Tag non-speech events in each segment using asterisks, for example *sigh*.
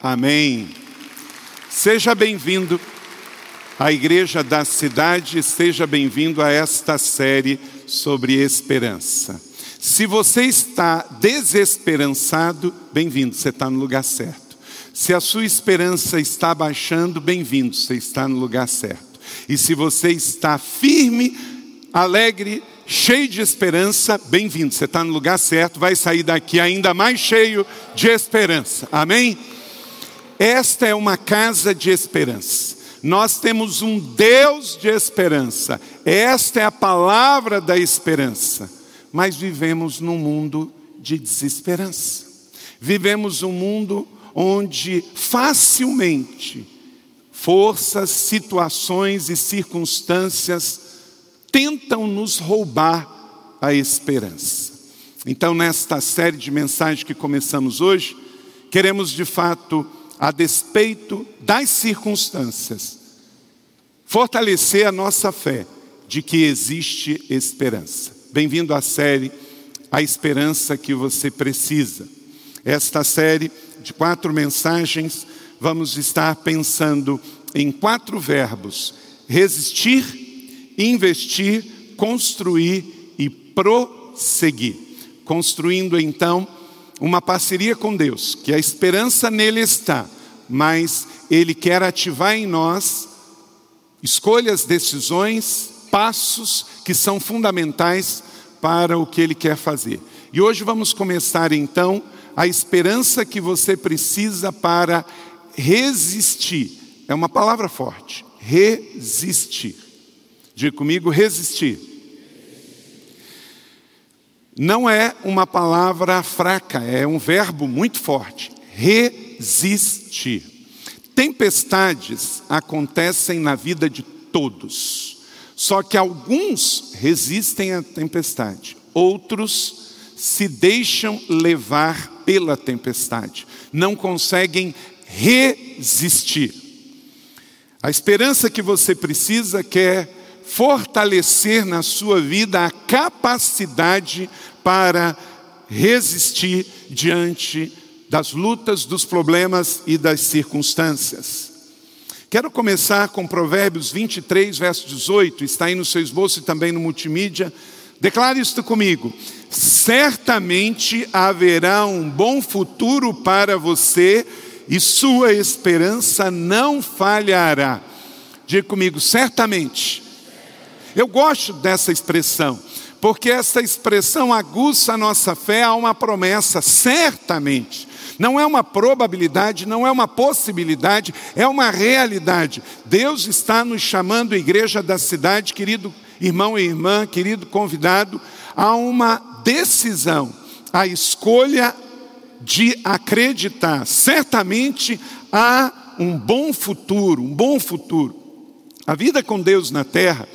Amém. Seja bem-vindo à Igreja da Cidade, seja bem-vindo a esta série sobre esperança. Se você está desesperançado, bem-vindo, você está no lugar certo. Se a sua esperança está baixando, bem-vindo, você está no lugar certo. E se você está firme, alegre, cheio de esperança, bem-vindo, você está no lugar certo, vai sair daqui ainda mais cheio de esperança. Amém? Esta é uma casa de esperança. Nós temos um Deus de esperança. Esta é a palavra da esperança. Mas vivemos num mundo de desesperança. Vivemos um mundo onde facilmente forças, situações e circunstâncias tentam nos roubar a esperança. Então, nesta série de mensagens que começamos hoje, queremos de fato a despeito das circunstâncias, fortalecer a nossa fé de que existe esperança. Bem-vindo à série A Esperança que você precisa. Esta série de quatro mensagens, vamos estar pensando em quatro verbos: resistir, investir, construir e prosseguir. Construindo então uma parceria com Deus, que a esperança nele está, mas ele quer ativar em nós escolhas, decisões, passos que são fundamentais para o que ele quer fazer. E hoje vamos começar então a esperança que você precisa para resistir. É uma palavra forte. Resistir. Diga comigo, resistir não é uma palavra fraca, é um verbo muito forte. Resistir. Tempestades acontecem na vida de todos, só que alguns resistem à tempestade, outros se deixam levar pela tempestade, não conseguem resistir. A esperança que você precisa quer fortalecer na sua vida a capacidade para resistir diante das lutas, dos problemas e das circunstâncias. Quero começar com Provérbios 23, verso 18, está aí no seu esboço e também no multimídia. Declare isto comigo: certamente haverá um bom futuro para você e sua esperança não falhará. Diga comigo, certamente eu gosto dessa expressão, porque essa expressão aguça a nossa fé a uma promessa, certamente. Não é uma probabilidade, não é uma possibilidade, é uma realidade. Deus está nos chamando, igreja da cidade, querido irmão e irmã, querido convidado, a uma decisão, a escolha de acreditar. Certamente há um bom futuro, um bom futuro. A vida com Deus na terra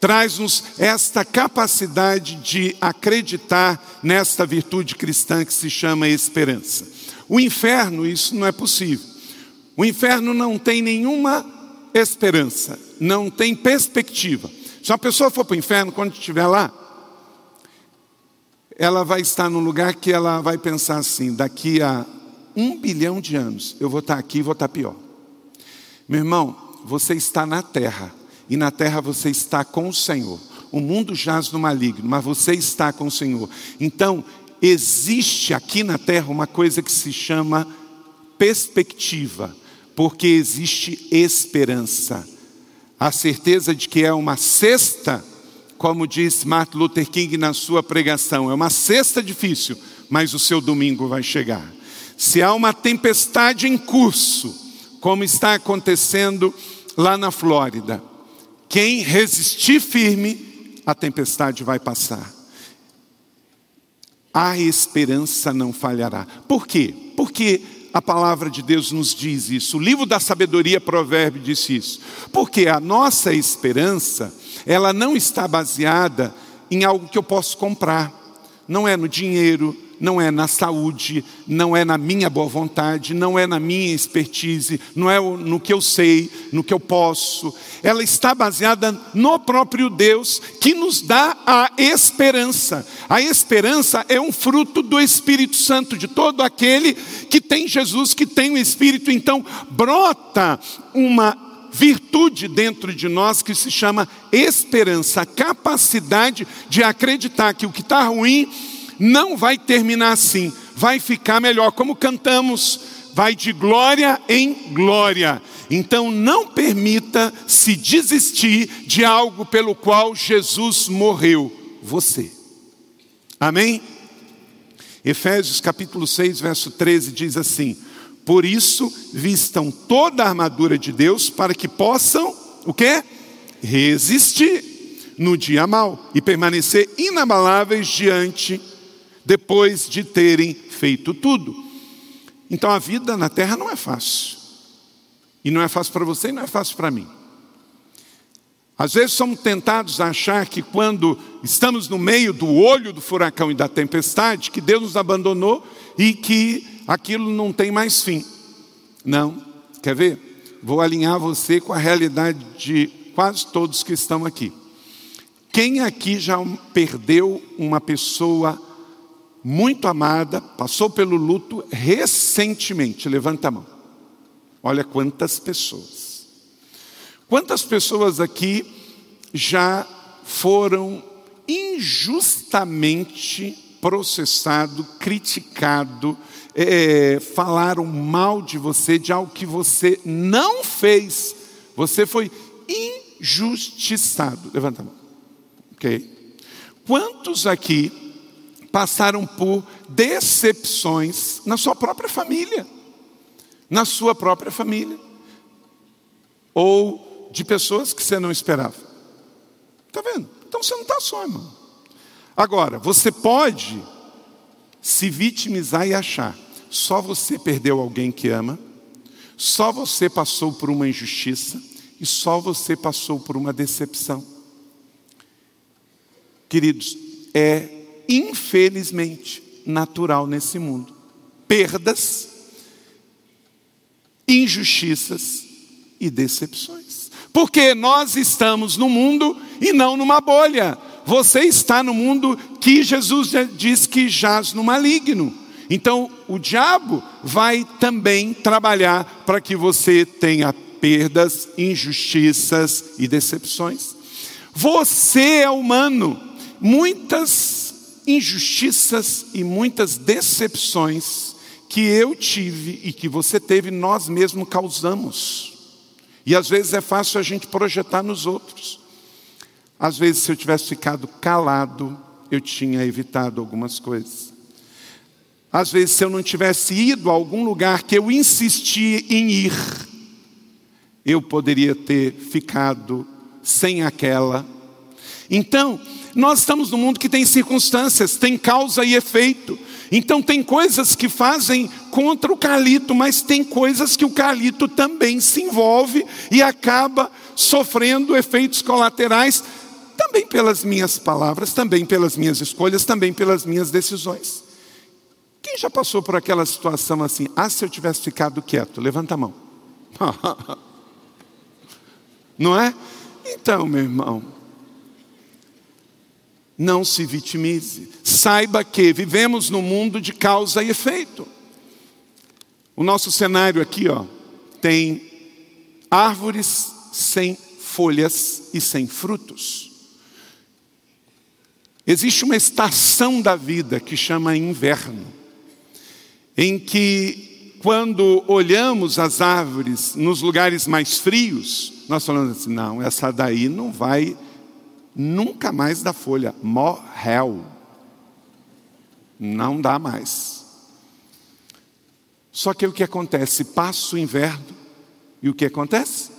traz-nos esta capacidade de acreditar nesta virtude cristã que se chama esperança. O inferno, isso não é possível. O inferno não tem nenhuma esperança, não tem perspectiva. Se uma pessoa for para o inferno, quando estiver lá, ela vai estar num lugar que ela vai pensar assim: daqui a um bilhão de anos eu vou estar aqui e vou estar pior. Meu irmão, você está na terra e na terra você está com o Senhor. O mundo jaz no maligno, mas você está com o Senhor. Então, existe aqui na terra uma coisa que se chama perspectiva, porque existe esperança. A certeza de que é uma cesta, como diz Martin Luther King na sua pregação, é uma cesta difícil, mas o seu domingo vai chegar. Se há uma tempestade em curso, como está acontecendo lá na Flórida, quem resistir firme, a tempestade vai passar. A esperança não falhará. Por quê? Porque a palavra de Deus nos diz isso. O livro da sabedoria provérbio disse isso. Porque a nossa esperança, ela não está baseada em algo que eu posso comprar. Não é no dinheiro, não é na saúde, não é na minha boa vontade, não é na minha expertise, não é no que eu sei, no que eu posso. Ela está baseada no próprio Deus que nos dá a esperança. A esperança é um fruto do Espírito Santo, de todo aquele que tem Jesus, que tem o Espírito. Então, brota uma virtude dentro de nós que se chama esperança, a capacidade de acreditar que o que está ruim não vai terminar assim, vai ficar melhor, como cantamos, vai de glória em glória. Então não permita se desistir de algo pelo qual Jesus morreu, você. Amém? Efésios capítulo 6, verso 13 diz assim: Por isso vistam toda a armadura de Deus para que possam o quê? Resistir no dia mal e permanecer inabaláveis diante depois de terem feito tudo. Então a vida na terra não é fácil. E não é fácil para você e não é fácil para mim. Às vezes somos tentados a achar que quando estamos no meio do olho do furacão e da tempestade, que Deus nos abandonou e que aquilo não tem mais fim. Não. Quer ver? Vou alinhar você com a realidade de quase todos que estão aqui. Quem aqui já perdeu uma pessoa muito amada, passou pelo luto recentemente. Levanta a mão. Olha quantas pessoas. Quantas pessoas aqui já foram injustamente processado, criticado, é, falaram mal de você, de algo que você não fez. Você foi injustiçado. Levanta a mão. Ok? Quantos aqui passaram por decepções na sua própria família, na sua própria família, ou de pessoas que você não esperava. Está vendo? Então você não está só, irmão. Agora, você pode se vitimizar e achar, só você perdeu alguém que ama, só você passou por uma injustiça e só você passou por uma decepção. Queridos, é infelizmente, natural nesse mundo. Perdas, injustiças e decepções. Porque nós estamos no mundo e não numa bolha. Você está no mundo que Jesus diz que jaz no maligno. Então, o diabo vai também trabalhar para que você tenha perdas, injustiças e decepções. Você é humano. Muitas injustiças e muitas decepções que eu tive e que você teve, nós mesmos causamos. E às vezes é fácil a gente projetar nos outros. Às vezes, se eu tivesse ficado calado, eu tinha evitado algumas coisas. Às vezes, se eu não tivesse ido a algum lugar que eu insisti em ir, eu poderia ter ficado sem aquela. Então, nós estamos num mundo que tem circunstâncias, tem causa e efeito. Então tem coisas que fazem contra o Carlito, mas tem coisas que o Carlito também se envolve e acaba sofrendo efeitos colaterais, também pelas minhas palavras, também pelas minhas escolhas, também pelas minhas decisões. Quem já passou por aquela situação assim? Ah, se eu tivesse ficado quieto, levanta a mão. *laughs* Não é? Então, meu irmão, não se vitimize. Saiba que vivemos num mundo de causa e efeito. O nosso cenário aqui, ó, tem árvores sem folhas e sem frutos. Existe uma estação da vida que chama inverno, em que quando olhamos as árvores nos lugares mais frios, nós falamos assim: não, essa daí não vai nunca mais dá folha. Morreu. Não dá mais. Só que o que acontece? Passa o inverno e o que acontece?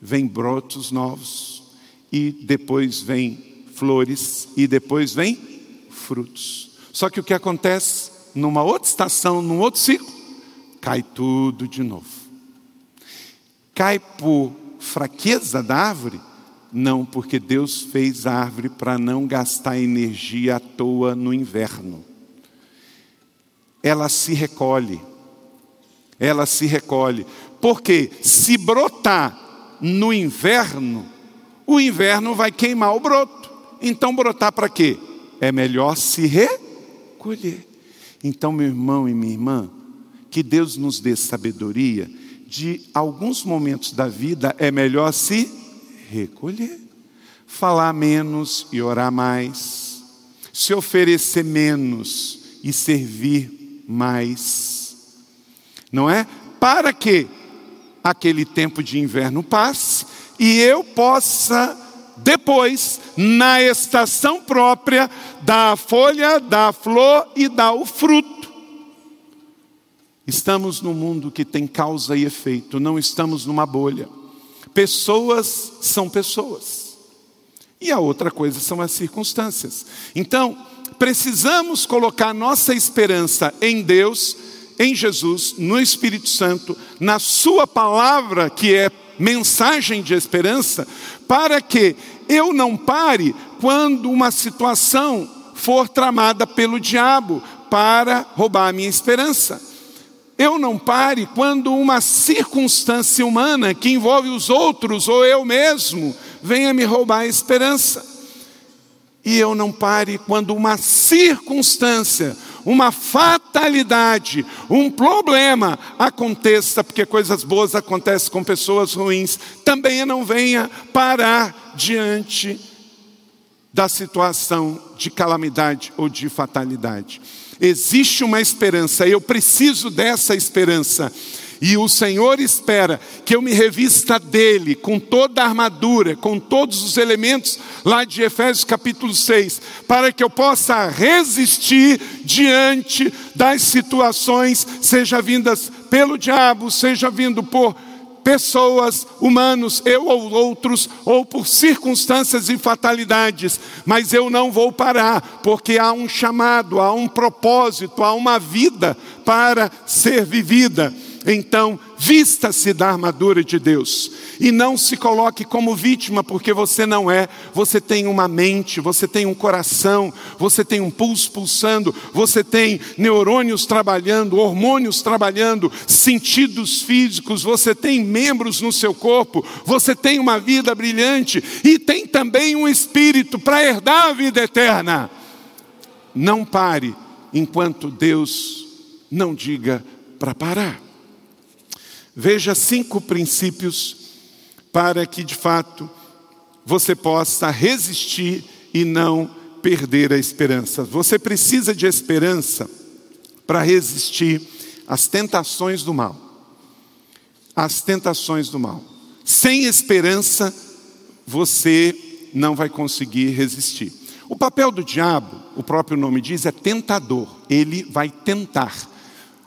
Vem brotos novos e depois vem flores e depois vem frutos. Só que o que acontece numa outra estação, num outro ciclo, cai tudo de novo. Cai por fraqueza da árvore? Não, porque Deus fez a árvore para não gastar energia à toa no inverno. ela se recolhe. Ela se recolhe. Porque se brotar no inverno, o inverno vai queimar o broto. Então brotar para quê? É melhor se recolher. Então, meu irmão e minha irmã, que Deus nos dê sabedoria de alguns momentos da vida é melhor se recolher, falar menos e orar mais, se oferecer menos e servir mais. Não é? Para que aquele tempo de inverno passe e eu possa depois, na estação própria, dar a folha, dar a flor e dar o fruto. Estamos num mundo que tem causa e efeito, não estamos numa bolha. Pessoas são pessoas. E a outra coisa são as circunstâncias. Então, precisamos colocar nossa esperança em Deus, em Jesus, no Espírito Santo, na Sua palavra, que é mensagem de esperança, para que eu não pare quando uma situação for tramada pelo diabo para roubar a minha esperança. Eu não pare quando uma circunstância humana que envolve os outros ou eu mesmo venha me roubar a esperança. E eu não pare quando uma circunstância uma fatalidade, um problema aconteça, porque coisas boas acontecem com pessoas ruins, também não venha parar diante da situação de calamidade ou de fatalidade. Existe uma esperança, eu preciso dessa esperança. E o Senhor espera que eu me revista dele com toda a armadura, com todos os elementos lá de Efésios capítulo 6, para que eu possa resistir diante das situações, seja vindas pelo diabo, seja vindo por pessoas, humanos, eu ou outros, ou por circunstâncias e fatalidades, mas eu não vou parar, porque há um chamado, há um propósito, há uma vida para ser vivida. Então, vista-se da armadura de Deus e não se coloque como vítima, porque você não é. Você tem uma mente, você tem um coração, você tem um pulso pulsando, você tem neurônios trabalhando, hormônios trabalhando, sentidos físicos, você tem membros no seu corpo, você tem uma vida brilhante e tem também um espírito para herdar a vida eterna. Não pare enquanto Deus não diga para parar. Veja cinco princípios para que de fato você possa resistir e não perder a esperança. Você precisa de esperança para resistir às tentações do mal. Às tentações do mal. Sem esperança, você não vai conseguir resistir. O papel do diabo, o próprio nome diz, é tentador. Ele vai tentar.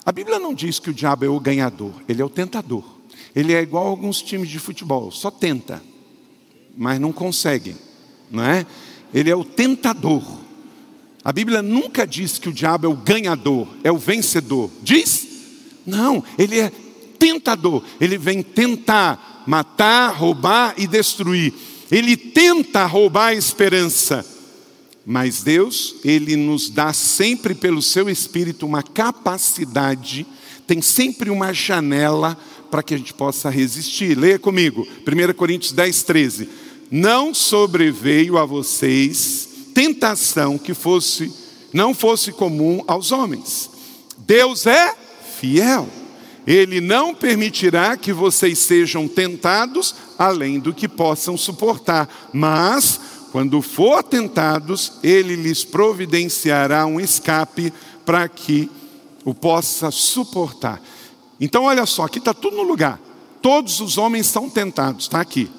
A Bíblia não diz que o diabo é o ganhador, ele é o tentador. Ele é igual a alguns times de futebol, só tenta, mas não consegue, não é? Ele é o tentador. A Bíblia nunca diz que o diabo é o ganhador, é o vencedor. Diz? Não, ele é tentador. Ele vem tentar matar, roubar e destruir. Ele tenta roubar a esperança. Mas Deus, Ele nos dá sempre pelo seu Espírito uma capacidade, tem sempre uma janela para que a gente possa resistir. Leia comigo, 1 Coríntios 10, 13. Não sobreveio a vocês tentação que fosse, não fosse comum aos homens. Deus é fiel. Ele não permitirá que vocês sejam tentados além do que possam suportar, mas quando for tentados, ele lhes providenciará um escape para que o possa suportar. Então, olha só, aqui está tudo no lugar. Todos os homens são tentados, está aqui.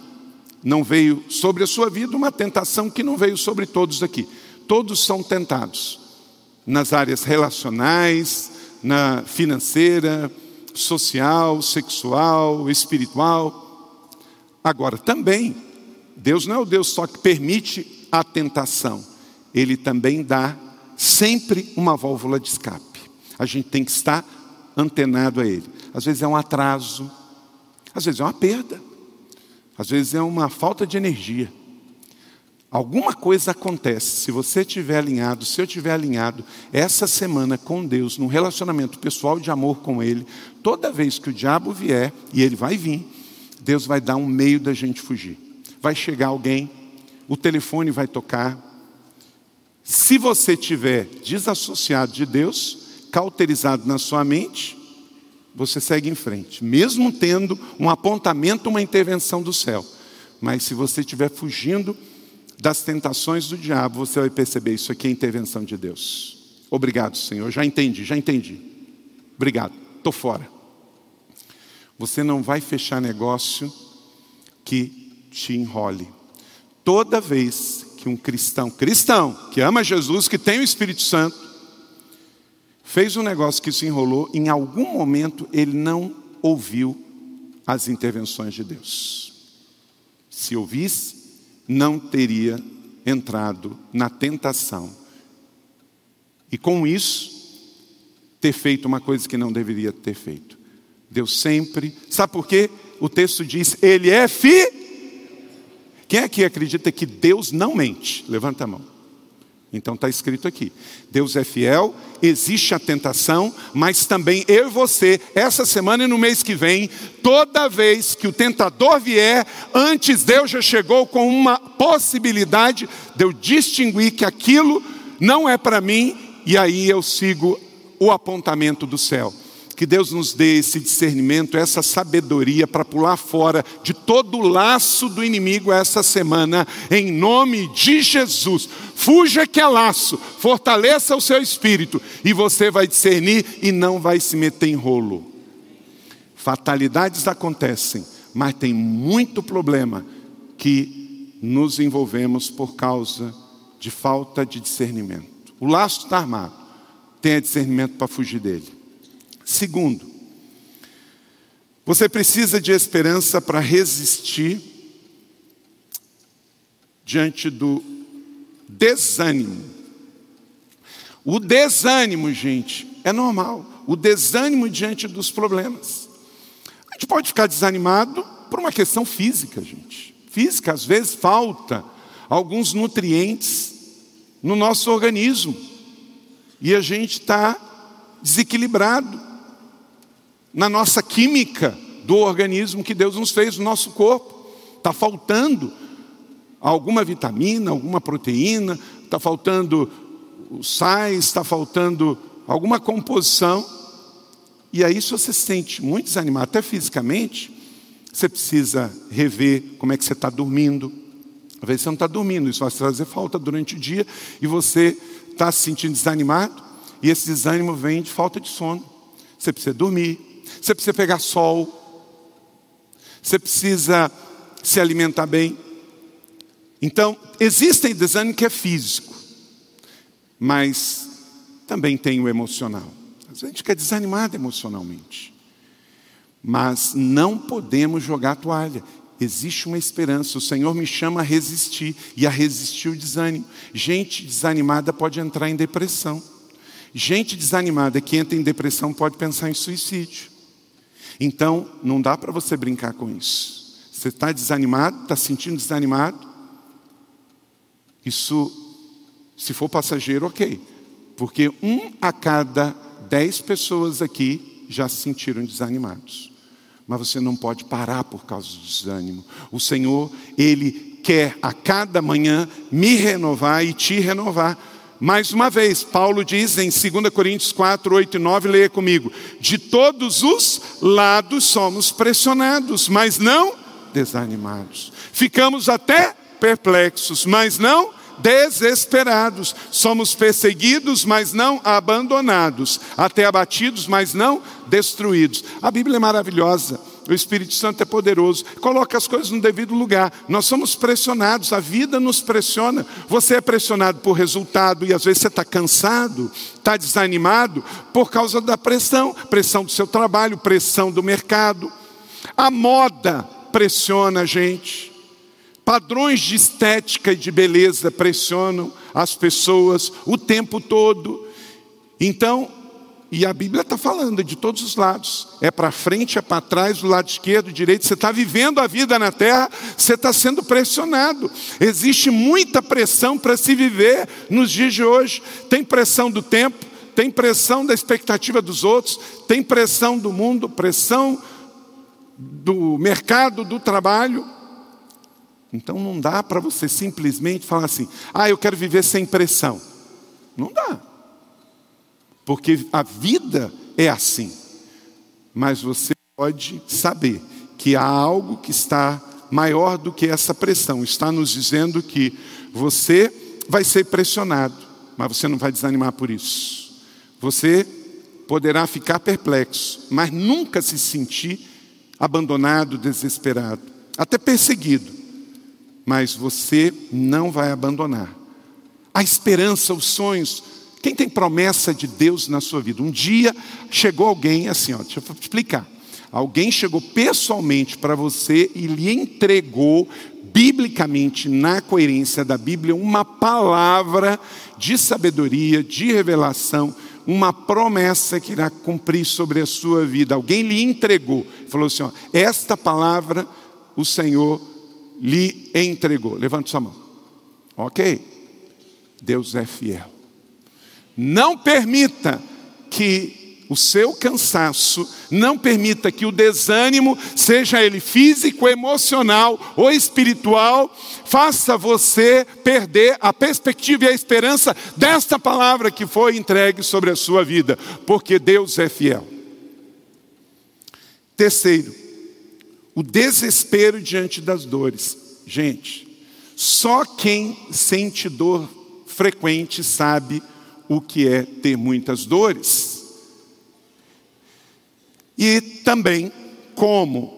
Não veio sobre a sua vida uma tentação que não veio sobre todos aqui. Todos são tentados nas áreas relacionais, na financeira, social, sexual, espiritual. Agora, também Deus não é o Deus só que permite a tentação, Ele também dá sempre uma válvula de escape. A gente tem que estar antenado a Ele. Às vezes é um atraso, às vezes é uma perda, às vezes é uma falta de energia, Alguma coisa acontece, se você estiver alinhado, se eu estiver alinhado, essa semana com Deus, num relacionamento pessoal de amor com Ele, toda vez que o diabo vier, e ele vai vir, Deus vai dar um meio da gente fugir. Vai chegar alguém, o telefone vai tocar. Se você estiver desassociado de Deus, cauterizado na sua mente, você segue em frente, mesmo tendo um apontamento, uma intervenção do céu. Mas se você estiver fugindo, das tentações do diabo, você vai perceber isso aqui é intervenção de Deus. Obrigado, Senhor. Já entendi, já entendi. Obrigado. Estou fora. Você não vai fechar negócio que te enrole. Toda vez que um cristão, cristão, que ama Jesus, que tem o Espírito Santo, fez um negócio que se enrolou, em algum momento ele não ouviu as intervenções de Deus. Se ouvisse, não teria entrado na tentação. E com isso, ter feito uma coisa que não deveria ter feito. Deus sempre. Sabe por quê? O texto diz: Ele é fi. Quem aqui acredita que Deus não mente? Levanta a mão. Então está escrito aqui: Deus é fiel, existe a tentação, mas também eu e você, essa semana e no mês que vem, toda vez que o tentador vier, antes Deus já chegou com uma possibilidade de eu distinguir que aquilo não é para mim, e aí eu sigo o apontamento do céu. Que Deus nos dê esse discernimento, essa sabedoria para pular fora de todo o laço do inimigo essa semana, em nome de Jesus. Fuja que é laço, fortaleça o seu espírito e você vai discernir e não vai se meter em rolo. Fatalidades acontecem, mas tem muito problema que nos envolvemos por causa de falta de discernimento. O laço está armado, tenha discernimento para fugir dele. Segundo, você precisa de esperança para resistir diante do desânimo. O desânimo, gente, é normal. O desânimo diante dos problemas. A gente pode ficar desanimado por uma questão física, gente. Física, às vezes, falta alguns nutrientes no nosso organismo. E a gente está desequilibrado na nossa química do organismo que Deus nos fez, no nosso corpo. Está faltando alguma vitamina, alguma proteína, está faltando sais, está faltando alguma composição. E aí, se você se sente muito desanimado, até fisicamente, você precisa rever como é que você está dormindo. Às vezes você não está dormindo, isso vai trazer falta durante o dia e você está se sentindo desanimado, e esse desânimo vem de falta de sono. Você precisa dormir, você precisa pegar sol, você precisa se alimentar bem. Então, existem desânimo que é físico, mas também tem o emocional. Às vezes a gente fica desanimado emocionalmente, mas não podemos jogar a toalha. Existe uma esperança, o Senhor me chama a resistir e a resistir o desânimo. Gente desanimada pode entrar em depressão. Gente desanimada que entra em depressão pode pensar em suicídio. Então, não dá para você brincar com isso. Você está desanimado, está sentindo desanimado? Isso, se for passageiro, ok. Porque um a cada dez pessoas aqui já se sentiram desanimados. Mas você não pode parar por causa do desânimo. O Senhor, Ele quer a cada manhã me renovar e te renovar. Mais uma vez, Paulo diz em 2 Coríntios 4, 8 e 9, leia comigo: De todos os lados somos pressionados, mas não desanimados. Ficamos até perplexos, mas não desesperados. Somos perseguidos, mas não abandonados. Até abatidos, mas não destruídos. A Bíblia é maravilhosa. O Espírito Santo é poderoso, coloca as coisas no devido lugar. Nós somos pressionados, a vida nos pressiona. Você é pressionado por resultado e às vezes você está cansado, está desanimado por causa da pressão pressão do seu trabalho, pressão do mercado. A moda pressiona a gente. Padrões de estética e de beleza pressionam as pessoas o tempo todo. Então, E a Bíblia está falando de todos os lados. É para frente, é para trás, do lado esquerdo, direito. Você está vivendo a vida na terra, você está sendo pressionado. Existe muita pressão para se viver nos dias de hoje. Tem pressão do tempo, tem pressão da expectativa dos outros, tem pressão do mundo, pressão do mercado, do trabalho. Então não dá para você simplesmente falar assim: ah, eu quero viver sem pressão. Não dá. Porque a vida é assim. Mas você pode saber que há algo que está maior do que essa pressão. Está nos dizendo que você vai ser pressionado, mas você não vai desanimar por isso. Você poderá ficar perplexo, mas nunca se sentir abandonado, desesperado, até perseguido. Mas você não vai abandonar. A esperança, os sonhos, quem tem promessa de Deus na sua vida? Um dia chegou alguém assim, ó, deixa eu explicar. Alguém chegou pessoalmente para você e lhe entregou, biblicamente, na coerência da Bíblia, uma palavra de sabedoria, de revelação, uma promessa que irá cumprir sobre a sua vida. Alguém lhe entregou, falou assim: ó, esta palavra o Senhor lhe entregou. Levante sua mão. Ok? Deus é fiel. Não permita que o seu cansaço, não permita que o desânimo, seja ele físico, emocional ou espiritual, faça você perder a perspectiva e a esperança desta palavra que foi entregue sobre a sua vida, porque Deus é fiel. Terceiro, o desespero diante das dores. Gente, só quem sente dor frequente sabe o que é ter muitas dores. E também, como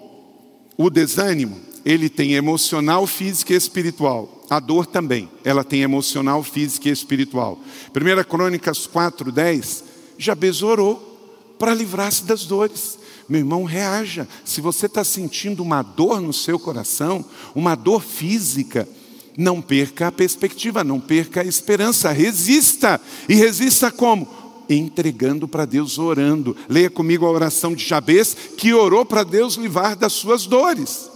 o desânimo, ele tem emocional, físico e espiritual. A dor também, ela tem emocional, físico e espiritual. 1 Crônicas 4:10, Jabez orou para livrar-se das dores. Meu irmão, reaja. Se você está sentindo uma dor no seu coração, uma dor física, não perca a perspectiva, não perca a esperança, resista. E resista como? Entregando para Deus, orando. Leia comigo a oração de Jabez, que orou para Deus livrar das suas dores.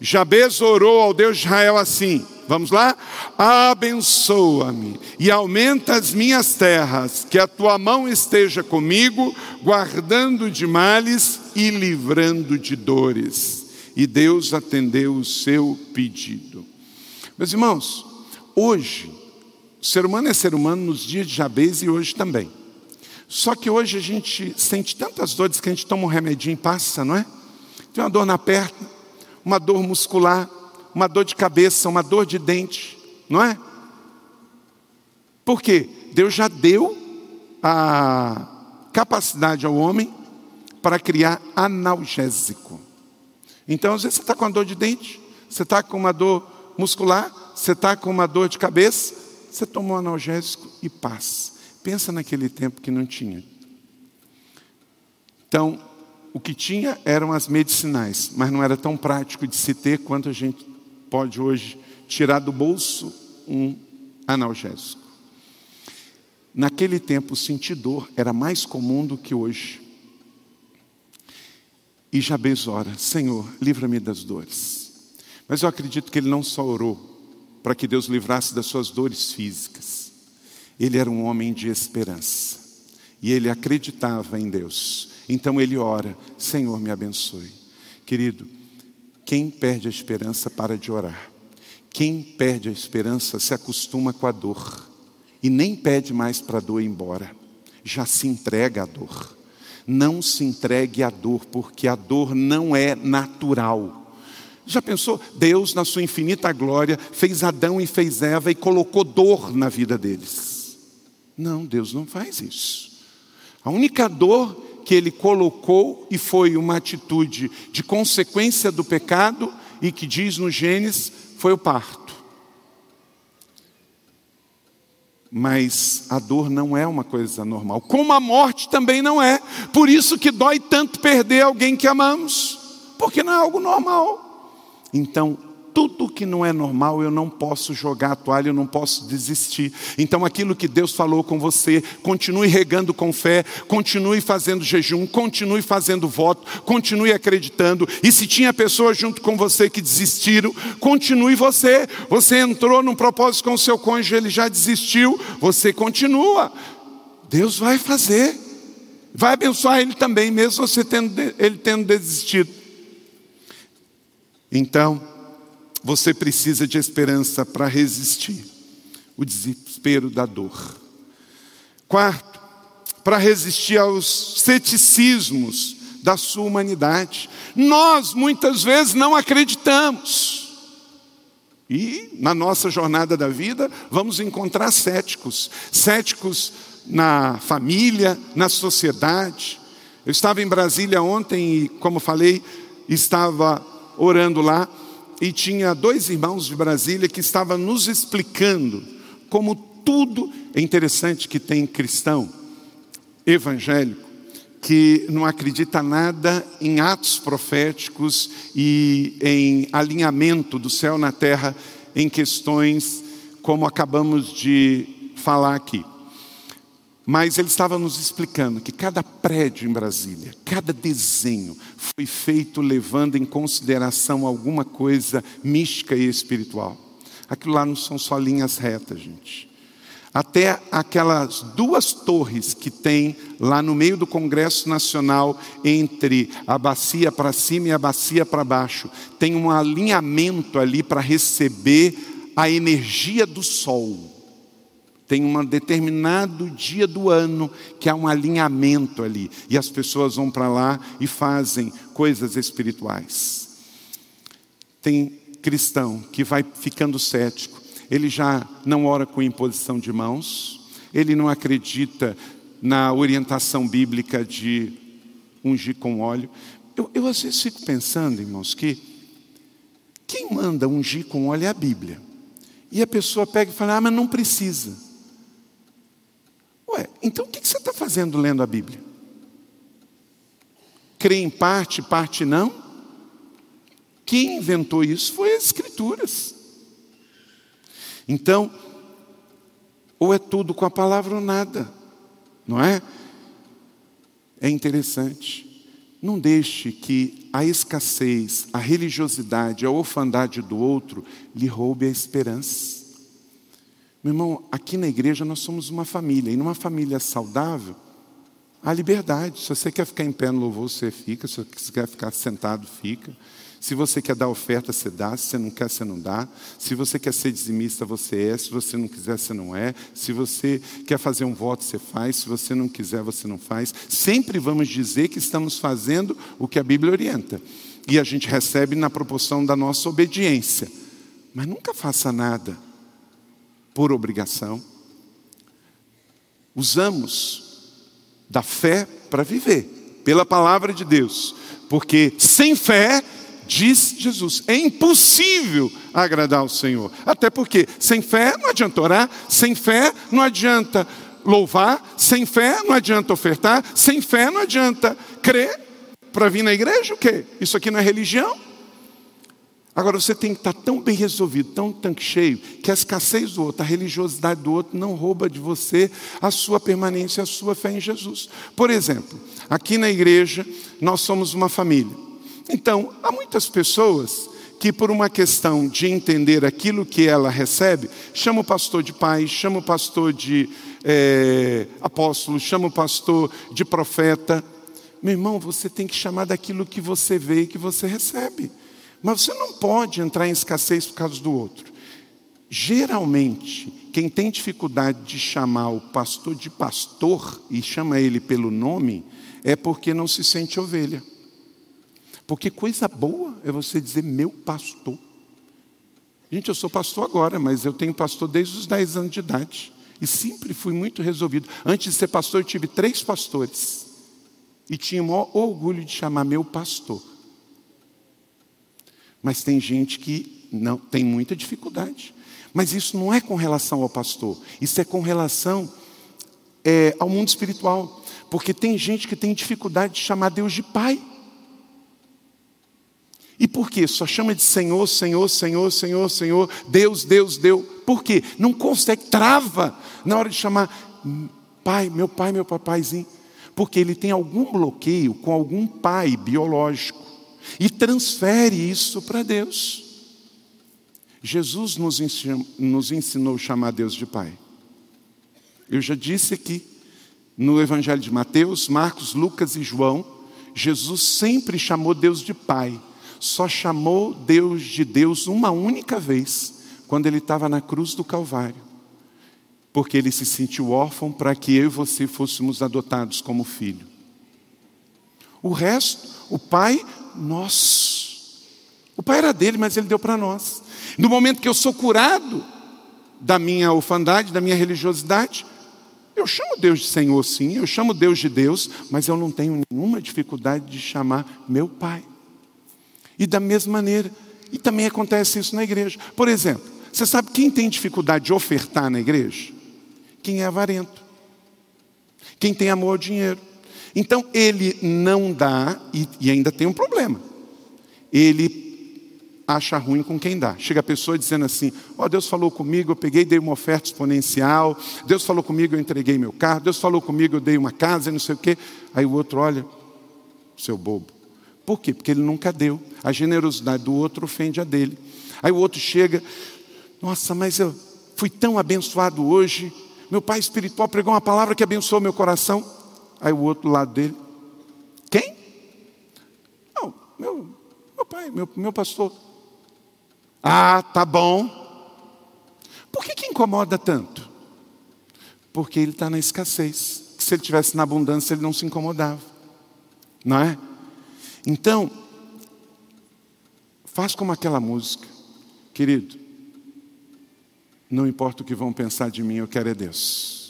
Jabez orou ao Deus de Israel assim: Vamos lá? Abençoa-me e aumenta as minhas terras, que a tua mão esteja comigo, guardando de males e livrando de dores. E Deus atendeu o seu pedido. Meus irmãos, hoje, o ser humano é ser humano nos dias de Jabez e hoje também. Só que hoje a gente sente tantas dores que a gente toma um remedinho e passa, não é? Tem uma dor na perna, uma dor muscular, uma dor de cabeça, uma dor de dente, não é? Por quê? Deus já deu a capacidade ao homem para criar analgésico. Então, às vezes você está com uma dor de dente, você está com uma dor muscular, você está com uma dor de cabeça, você toma um analgésico e passa. Pensa naquele tempo que não tinha. Então, o que tinha eram as medicinais, mas não era tão prático de se ter quanto a gente pode hoje tirar do bolso um analgésico. Naquele tempo, sentir dor era mais comum do que hoje. E Jabez ora: Senhor, livra-me das dores. Mas eu acredito que ele não só orou para que Deus livrasse das suas dores físicas, ele era um homem de esperança e ele acreditava em Deus. Então ele ora: Senhor, me abençoe. Querido, quem perde a esperança para de orar. Quem perde a esperança se acostuma com a dor e nem pede mais para a dor ir embora, já se entrega à dor. Não se entregue à dor, porque a dor não é natural. Já pensou? Deus, na sua infinita glória, fez Adão e fez Eva e colocou dor na vida deles. Não, Deus não faz isso. A única dor que ele colocou e foi uma atitude de consequência do pecado e que diz no Gênesis foi o parto. Mas a dor não é uma coisa normal, como a morte também não é. Por isso que dói tanto perder alguém que amamos, porque não é algo normal. Então, tudo que não é normal, eu não posso jogar a toalha, eu não posso desistir. Então, aquilo que Deus falou com você, continue regando com fé, continue fazendo jejum, continue fazendo voto, continue acreditando. E se tinha pessoas junto com você que desistiram, continue você. Você entrou num propósito com o seu cônjuge, ele já desistiu, você continua. Deus vai fazer. Vai abençoar ele também, mesmo você tendo, ele tendo desistido. Então, você precisa de esperança para resistir o desespero da dor. Quarto, para resistir aos ceticismos da sua humanidade. Nós muitas vezes não acreditamos. E na nossa jornada da vida vamos encontrar céticos, céticos na família, na sociedade. Eu estava em Brasília ontem e, como falei, estava orando lá e tinha dois irmãos de Brasília que estavam nos explicando como tudo é interessante que tem cristão evangélico que não acredita nada em atos proféticos e em alinhamento do céu na terra em questões como acabamos de falar aqui. Mas ele estava nos explicando que cada prédio em Brasília, cada desenho foi feito levando em consideração alguma coisa mística e espiritual. Aquilo lá não são só linhas retas, gente. Até aquelas duas torres que tem lá no meio do Congresso Nacional, entre a bacia para cima e a bacia para baixo, tem um alinhamento ali para receber a energia do sol. Tem um determinado dia do ano que há um alinhamento ali. E as pessoas vão para lá e fazem coisas espirituais. Tem cristão que vai ficando cético. Ele já não ora com imposição de mãos. Ele não acredita na orientação bíblica de ungir com óleo. Eu, eu às vezes fico pensando, irmãos, que quem manda ungir com óleo é a Bíblia. E a pessoa pega e fala: Ah, mas não precisa. Ué, então o que você está fazendo lendo a Bíblia? Crê em parte, parte não? Quem inventou isso foi as Escrituras. Então, ou é tudo com a palavra ou nada, não é? É interessante. Não deixe que a escassez, a religiosidade, a orfandade do outro lhe roube a esperança. Meu irmão, aqui na igreja nós somos uma família, e numa família saudável, há liberdade. Se você quer ficar em pé no louvor, você fica. Se você quer ficar sentado, fica. Se você quer dar oferta, você dá. Se você não quer, você não dá. Se você quer ser dizimista, você é. Se você não quiser, você não é. Se você quer fazer um voto, você faz. Se você não quiser, você não faz. Sempre vamos dizer que estamos fazendo o que a Bíblia orienta. E a gente recebe na proporção da nossa obediência. Mas nunca faça nada por obrigação. Usamos da fé para viver, pela palavra de Deus, porque sem fé, diz Jesus, é impossível agradar o Senhor. Até porque sem fé não adianta orar, sem fé não adianta louvar, sem fé não adianta ofertar, sem fé não adianta crer para vir na igreja, o quê? Isso aqui não é religião? Agora você tem que estar tão bem resolvido, tão tanque cheio, que a escassez do outro, a religiosidade do outro não rouba de você a sua permanência, a sua fé em Jesus. Por exemplo, aqui na igreja nós somos uma família. Então, há muitas pessoas que por uma questão de entender aquilo que ela recebe, chama o pastor de pai, chama o pastor de é, apóstolo, chama o pastor de profeta. Meu irmão, você tem que chamar daquilo que você vê e que você recebe. Mas você não pode entrar em escassez por causa do outro. Geralmente, quem tem dificuldade de chamar o pastor de pastor e chama ele pelo nome, é porque não se sente ovelha. Porque coisa boa é você dizer meu pastor. Gente, eu sou pastor agora, mas eu tenho pastor desde os 10 anos de idade. E sempre fui muito resolvido. Antes de ser pastor, eu tive três pastores. E tinha o maior orgulho de chamar meu pastor. Mas tem gente que não tem muita dificuldade. Mas isso não é com relação ao pastor, isso é com relação é, ao mundo espiritual. Porque tem gente que tem dificuldade de chamar Deus de Pai. E por quê? Só chama de Senhor, Senhor, Senhor, Senhor, Senhor, Deus, Deus, Deus. Por quê? Não consegue, trava na hora de chamar pai, meu pai, meu papaizinho. Porque ele tem algum bloqueio com algum pai biológico e transfere isso para Deus. Jesus nos ensinou, nos ensinou a chamar Deus de Pai. Eu já disse aqui, no Evangelho de Mateus, Marcos, Lucas e João, Jesus sempre chamou Deus de Pai só chamou Deus de Deus uma única vez, quando ele estava na cruz do Calvário, porque ele se sentiu órfão para que eu e você fôssemos adotados como filho. O resto, o pai, nós. O pai era dele, mas ele deu para nós. No momento que eu sou curado da minha orfandade, da minha religiosidade, eu chamo Deus de Senhor, sim, eu chamo Deus de Deus, mas eu não tenho nenhuma dificuldade de chamar meu pai. E da mesma maneira, e também acontece isso na igreja. Por exemplo, você sabe quem tem dificuldade de ofertar na igreja? Quem é avarento. Quem tem amor ao dinheiro. Então ele não dá, e, e ainda tem um problema. Ele acha ruim com quem dá. Chega a pessoa dizendo assim: Ó, oh, Deus falou comigo, eu peguei, dei uma oferta exponencial. Deus falou comigo, eu entreguei meu carro. Deus falou comigo, eu dei uma casa e não sei o quê. Aí o outro olha, seu bobo. Por quê? Porque ele nunca deu. A generosidade do outro ofende a dele. Aí o outro chega, nossa, mas eu fui tão abençoado hoje. Meu pai espiritual pregou uma palavra que abençoou meu coração. Aí o outro lado dele, quem? Não, meu, meu pai, meu, meu pastor. Ah, tá bom. Por que, que incomoda tanto? Porque ele está na escassez. Se ele tivesse na abundância, ele não se incomodava. Não é? Então, faz como aquela música, querido. Não importa o que vão pensar de mim, eu quero é Deus.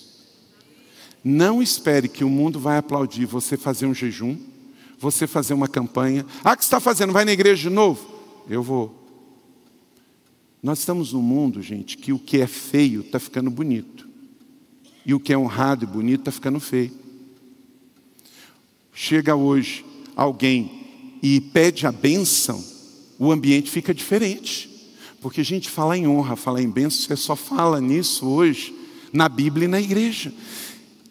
Não espere que o mundo vai aplaudir você fazer um jejum, você fazer uma campanha. Ah, o que você está fazendo? Vai na igreja de novo? Eu vou. Nós estamos num mundo, gente, que o que é feio está ficando bonito. E o que é honrado e bonito está ficando feio. Chega hoje alguém e pede a bênção, o ambiente fica diferente. Porque a gente fala em honra, fala em bênção, você só fala nisso hoje na Bíblia e na igreja.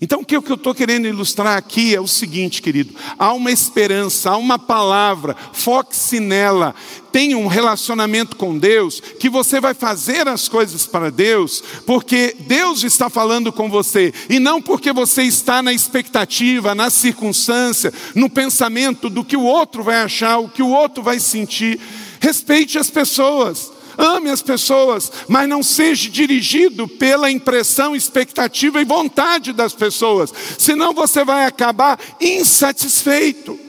Então, o que eu estou querendo ilustrar aqui é o seguinte, querido: há uma esperança, há uma palavra, foque-se nela, tenha um relacionamento com Deus, que você vai fazer as coisas para Deus, porque Deus está falando com você, e não porque você está na expectativa, na circunstância, no pensamento do que o outro vai achar, o que o outro vai sentir. Respeite as pessoas. Ame as pessoas, mas não seja dirigido pela impressão, expectativa e vontade das pessoas, senão você vai acabar insatisfeito.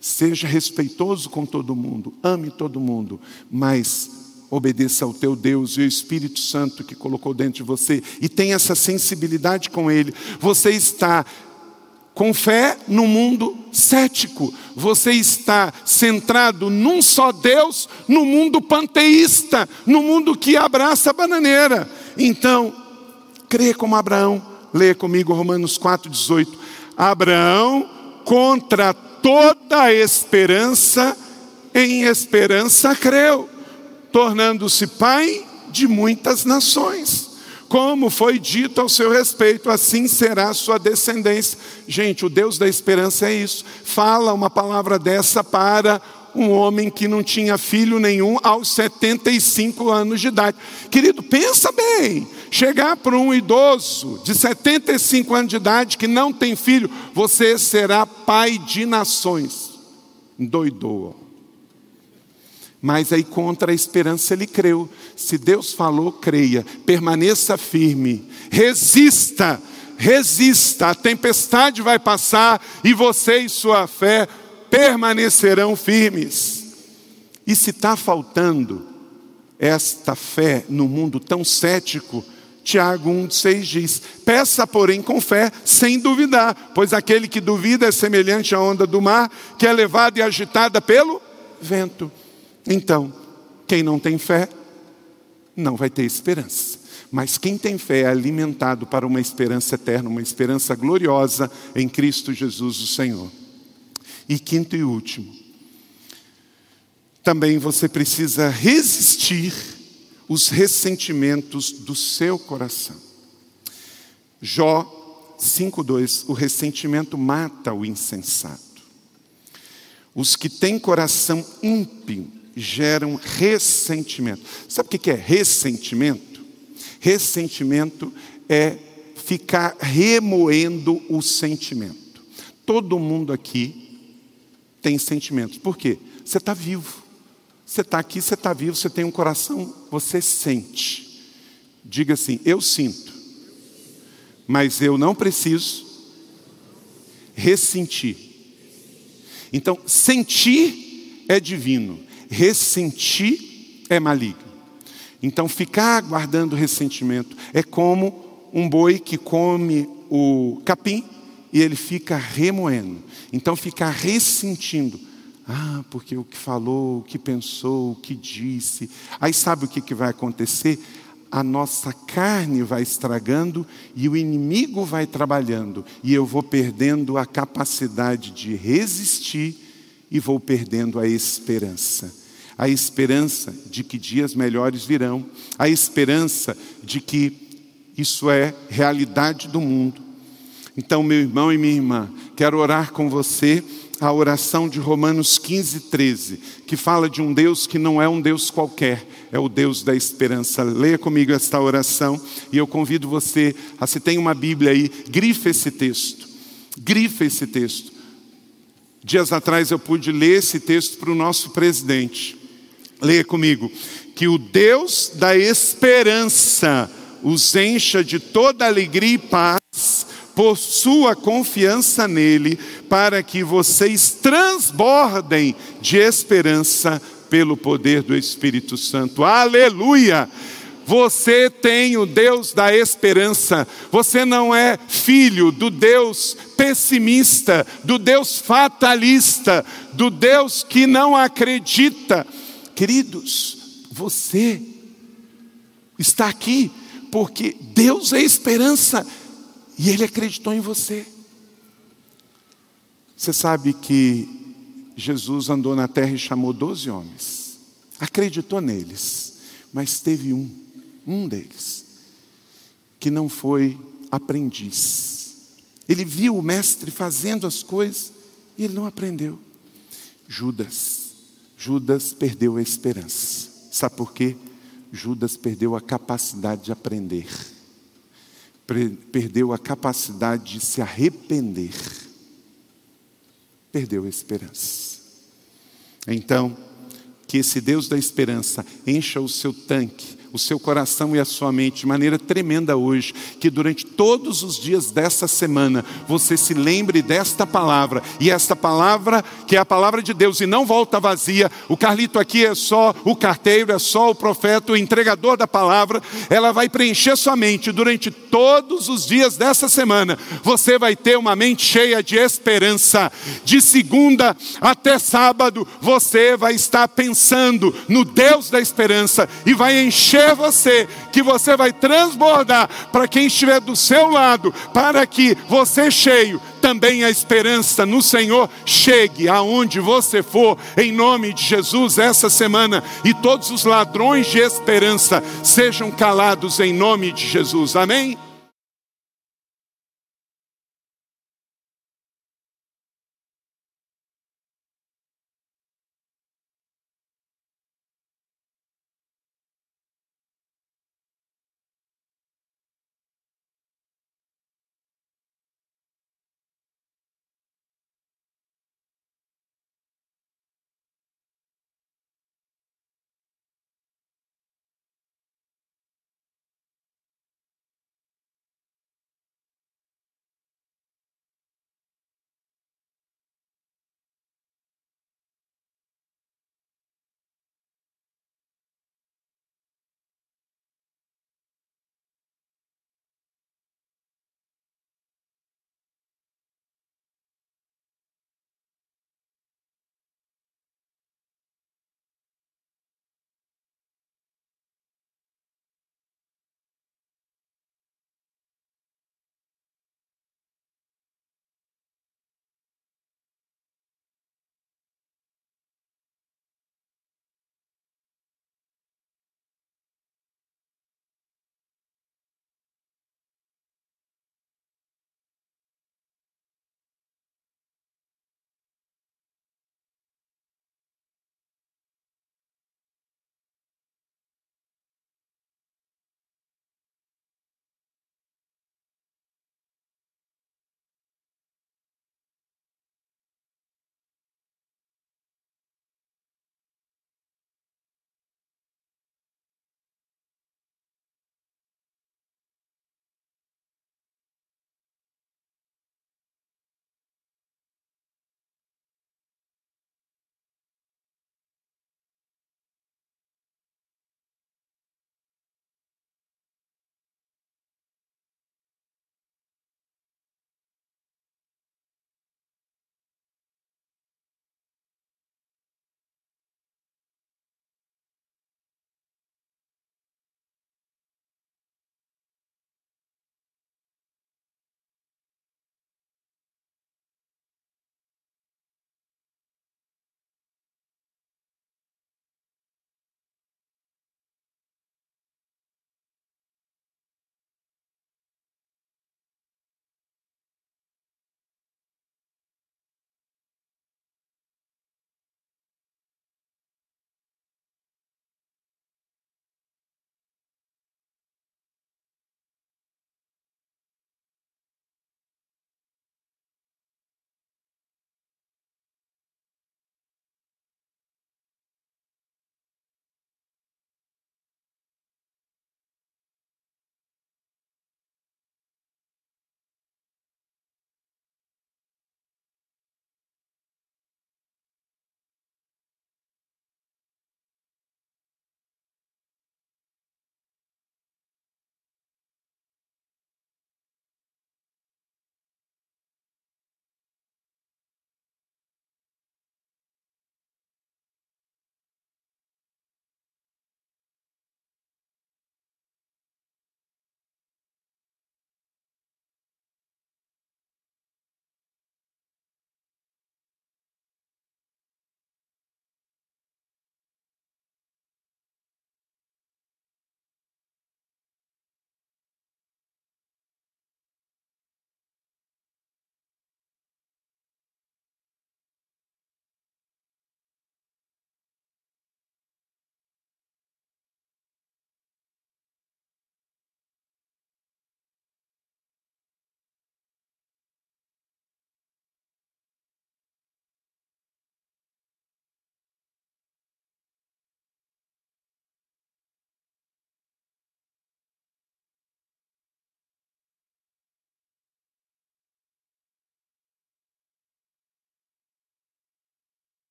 Seja respeitoso com todo mundo, ame todo mundo, mas obedeça ao teu Deus e ao Espírito Santo que colocou dentro de você e tenha essa sensibilidade com Ele. Você está com fé no mundo cético. Você está centrado num só Deus, no mundo panteísta, no mundo que abraça a bananeira. Então, crê como Abraão. Leia comigo Romanos 4,18. Abraão, contra toda a esperança, em esperança creu, tornando-se pai de muitas nações como foi dito ao seu respeito, assim será sua descendência. Gente, o Deus da esperança é isso. Fala uma palavra dessa para um homem que não tinha filho nenhum aos 75 anos de idade. Querido, pensa bem. Chegar para um idoso de 75 anos de idade que não tem filho, você será pai de nações. Doidou. Mas aí contra a esperança ele creu. Se Deus falou, creia. Permaneça firme. Resista. Resista. A tempestade vai passar e você e sua fé permanecerão firmes. E se está faltando esta fé no mundo tão cético, Tiago 1,6 diz: Peça, porém, com fé, sem duvidar, pois aquele que duvida é semelhante à onda do mar, que é levada e agitada pelo vento. Então, quem não tem fé, não vai ter esperança. Mas quem tem fé é alimentado para uma esperança eterna, uma esperança gloriosa em Cristo Jesus, o Senhor. E quinto e último, também você precisa resistir os ressentimentos do seu coração. Jó 5:2 O ressentimento mata o insensato. Os que têm coração ímpio geram ressentimento. Sabe o que é ressentimento? Ressentimento é ficar remoendo o sentimento. Todo mundo aqui tem sentimentos. Por quê? Você está vivo. Você está aqui, você está vivo, você tem um coração, você sente. Diga assim: eu sinto, mas eu não preciso ressentir. Então, sentir é divino, ressentir é maligno. Então, ficar guardando ressentimento é como um boi que come o capim e ele fica remoendo. Então, ficar ressentindo ah, porque o que falou, o que pensou, o que disse. Aí sabe o que, que vai acontecer? A nossa carne vai estragando e o inimigo vai trabalhando, e eu vou perdendo a capacidade de resistir e vou perdendo a esperança. A esperança de que dias melhores virão, a esperança de que isso é realidade do mundo. Então, meu irmão e minha irmã, quero orar com você a oração de Romanos 15, 13, que fala de um Deus que não é um Deus qualquer, é o Deus da esperança. Leia comigo esta oração e eu convido você, a se tem uma Bíblia aí, grife esse texto. Grife esse texto. Dias atrás eu pude ler esse texto para o nosso presidente. Leia comigo. Que o Deus da esperança os encha de toda alegria e paz por sua confiança nele, para que vocês transbordem de esperança pelo poder do Espírito Santo. Aleluia! Você tem o Deus da esperança. Você não é filho do Deus pessimista, do Deus fatalista, do Deus que não acredita. Queridos, você está aqui porque Deus é esperança e ele acreditou em você. Você sabe que Jesus andou na terra e chamou doze homens, acreditou neles, mas teve um, um deles, que não foi aprendiz. Ele viu o mestre fazendo as coisas e ele não aprendeu. Judas. Judas perdeu a esperança. Sabe por quê? Judas perdeu a capacidade de aprender perdeu a capacidade de se arrepender, perdeu a esperança. Então, que esse Deus da esperança encha o seu tanque o seu coração e a sua mente de maneira tremenda hoje, que durante todos os dias dessa semana você se lembre desta palavra, e esta palavra, que é a palavra de Deus e não volta vazia. O Carlito aqui é só o carteiro, é só o profeta, o entregador da palavra. Ela vai preencher sua mente durante todos os dias dessa semana. Você vai ter uma mente cheia de esperança. De segunda até sábado, você vai estar pensando no Deus da esperança e vai encher encher você, que você vai transbordar para quem estiver do seu lado, para que você cheio também a esperança no Senhor chegue aonde você for, em nome de Jesus, essa semana, e todos os ladrões de esperança sejam calados em nome de Jesus, amém?